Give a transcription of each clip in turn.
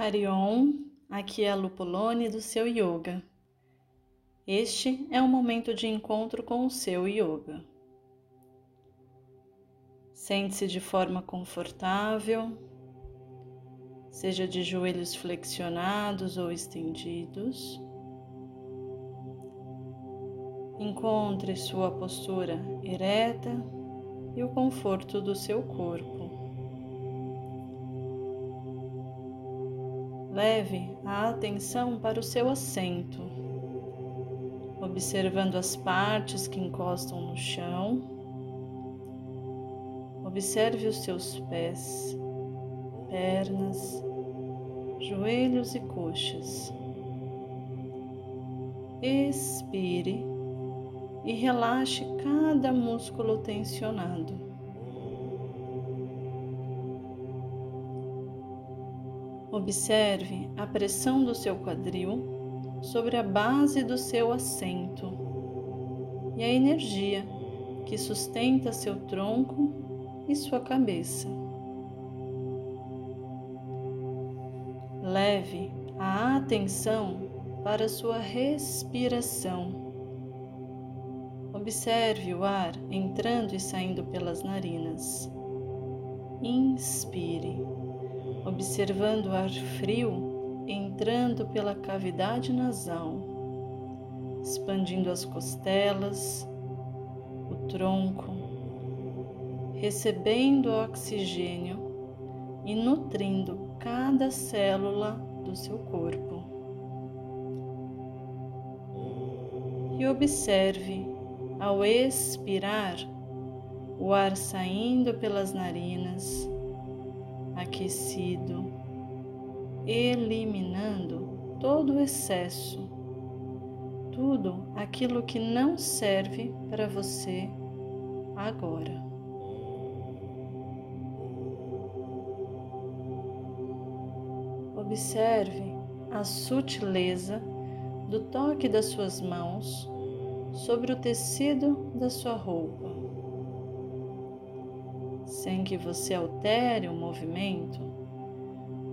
Harion, aqui é a Lupolone do seu Yoga. Este é um momento de encontro com o seu Yoga. Sente-se de forma confortável, seja de joelhos flexionados ou estendidos. Encontre sua postura ereta e o conforto do seu corpo. Leve a atenção para o seu assento, observando as partes que encostam no chão. Observe os seus pés, pernas, joelhos e coxas. Expire e relaxe cada músculo tensionado. Observe a pressão do seu quadril sobre a base do seu assento e a energia que sustenta seu tronco e sua cabeça. Leve a atenção para sua respiração Observe o ar entrando e saindo pelas narinas. Inspire, observando o ar frio entrando pela cavidade nasal, expandindo as costelas, o tronco, recebendo oxigênio e nutrindo cada célula do seu corpo. E observe ao expirar, o ar saindo pelas narinas, aquecido, eliminando todo o excesso, tudo aquilo que não serve para você agora. Observe a sutileza do toque das suas mãos sobre o tecido da sua roupa, sem que você altere o movimento.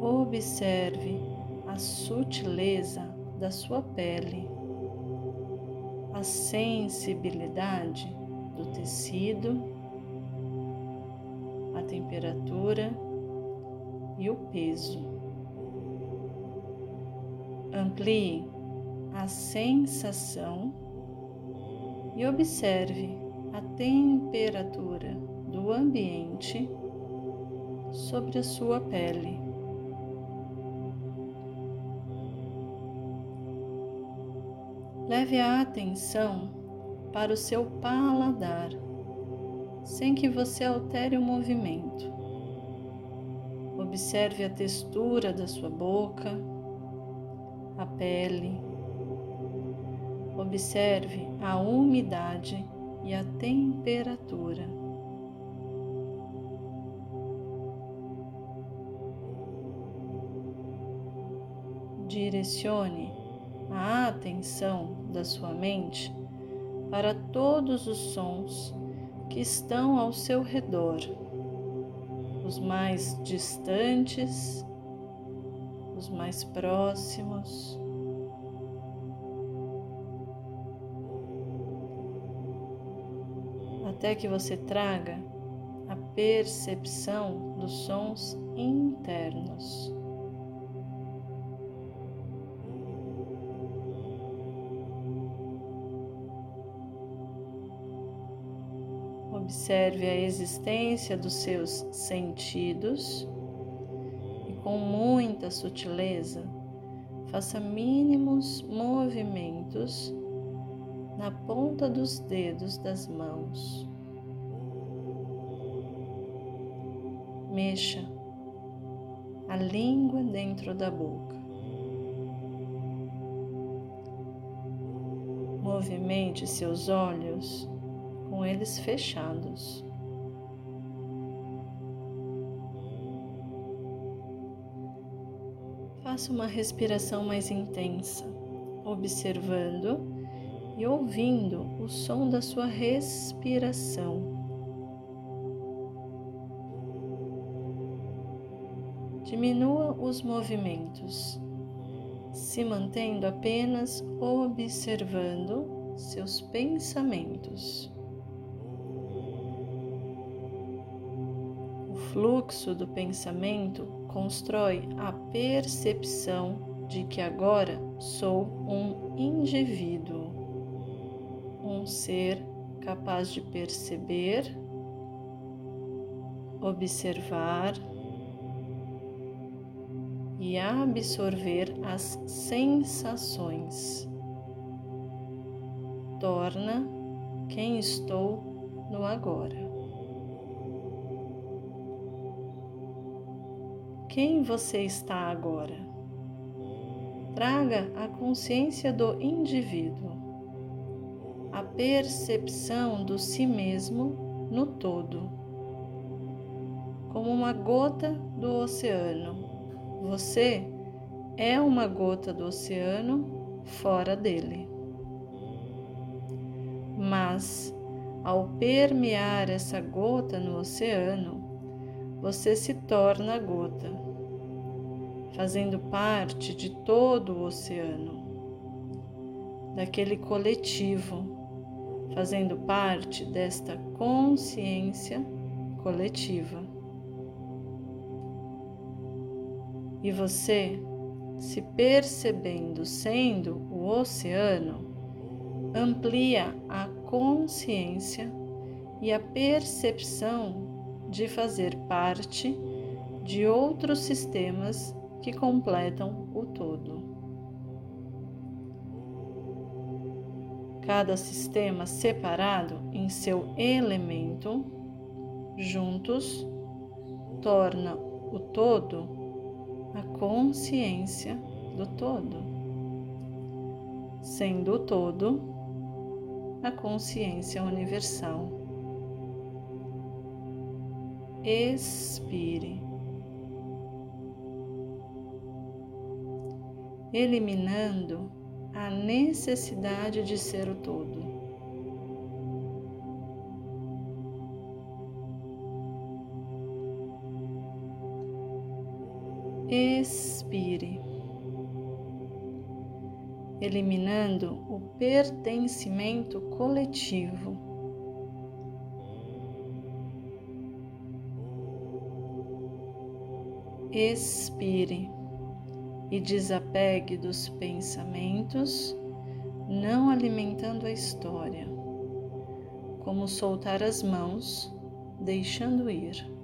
Observe a sutileza da sua pele, a sensibilidade do tecido, a temperatura e o peso. Amplie a sensação e observe a temperatura do ambiente sobre a sua pele. Leve a atenção para o seu paladar, sem que você altere o movimento. Observe a textura da sua boca, a pele, Observe a umidade e a temperatura. Direcione a atenção da sua mente para todos os sons que estão ao seu redor, os mais distantes, os mais próximos. até que você traga a percepção dos sons internos. Observe a existência dos seus sentidos e, com muita sutileza, faça mínimos movimentos na ponta dos dedos das mãos. Mexa a língua dentro da boca. Movimente seus olhos com eles fechados. Faça uma respiração mais intensa, observando e ouvindo o som da sua respiração. diminua os movimentos, se mantendo apenas observando seus pensamentos. Fluxo do pensamento constrói a percepção de que agora sou um indivíduo, um ser capaz de perceber, observar e absorver as sensações. Torna quem estou no agora. Quem você está agora? Traga a consciência do indivíduo, a percepção do si mesmo no todo, como uma gota do oceano você é uma gota do oceano fora dele. Mas, ao permear essa gota no oceano, você se torna gota, fazendo parte de todo o oceano, daquele coletivo, fazendo parte desta consciência coletiva. e você, se percebendo sendo o oceano, amplia a consciência e a percepção de fazer parte de outros sistemas que completam o todo. Cada sistema separado em seu elemento, juntos, torna o todo a consciência do todo, sendo o todo a consciência universal. Expire, eliminando a necessidade de ser o todo. expire, eliminando o pertencimento coletivo. Expire e desapegue dos pensamentos, não alimentando a história, como soltar as mãos, deixando ir.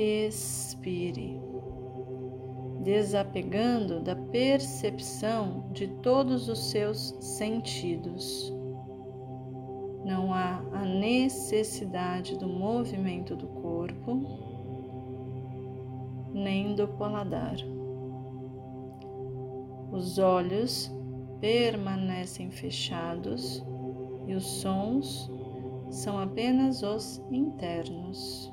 expire, desapegando da percepção de todos os seus sentidos. Necessidade do movimento do corpo, nem do paladar. Os olhos permanecem fechados e os sons são apenas os internos.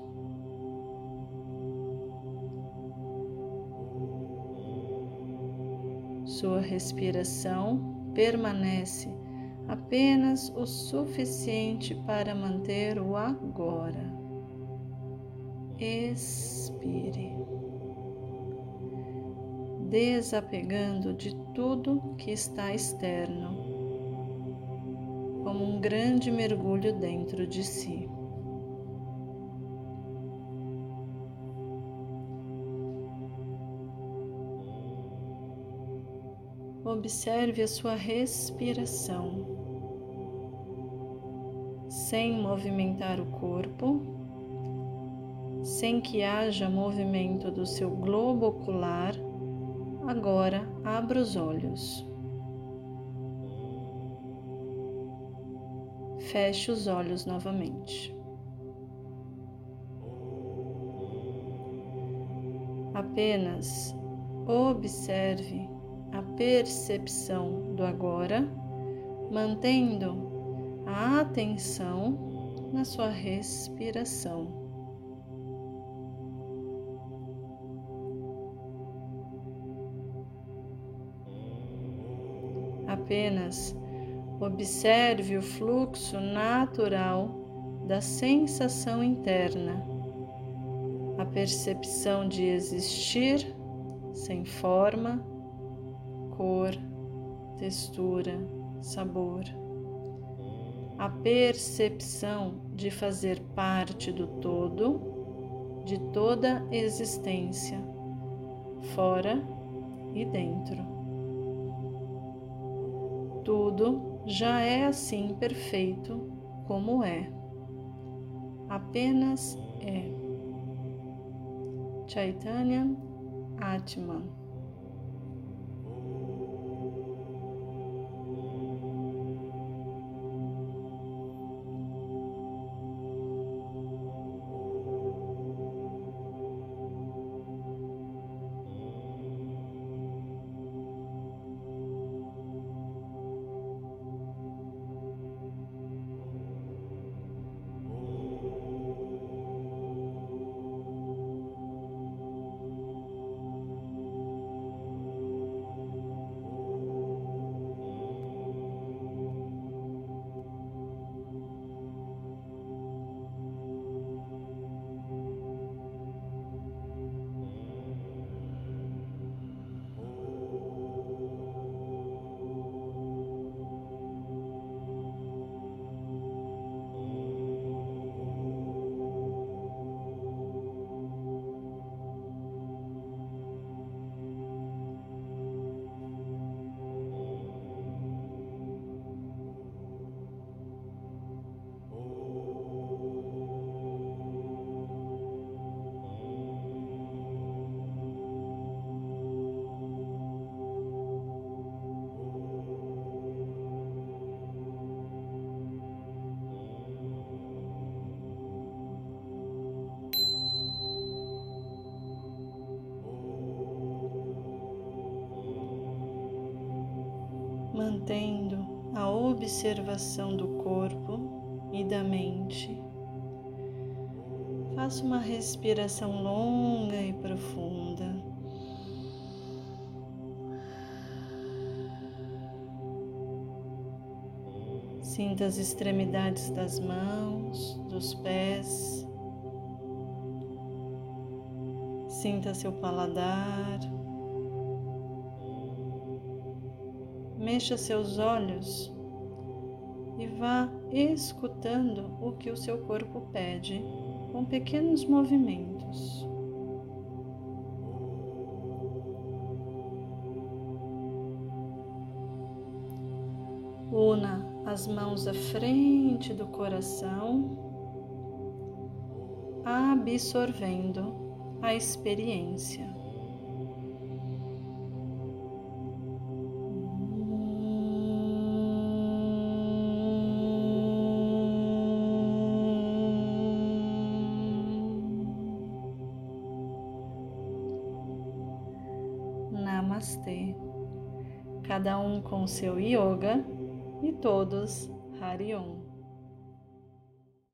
Sua respiração permanece apenas o suficiente para manter o agora. Expire, desapegando de tudo que está externo, como um grande mergulho dentro de si. Observe a sua respiração, sem movimentar o corpo, sem que haja movimento do seu globo ocular. Agora abra os olhos. Feche os olhos novamente. Apenas observe a percepção do agora, mantendo atenção na sua respiração. Apenas observe o fluxo natural da sensação interna, a percepção de existir sem forma, cor, textura, sabor. A percepção de fazer parte do todo, de toda existência, fora e dentro. Tudo já é assim perfeito como é. Apenas é. Chaitanya Atman. Observação do corpo e da mente. Faça uma respiração longa e profunda. Sinta as extremidades das mãos, dos pés. Sinta seu paladar. Mexa seus olhos e vá escutando o que o seu corpo pede com pequenos movimentos. Una as mãos à frente do coração, absorvendo a experiência. Cada um com seu yoga e todos Harion.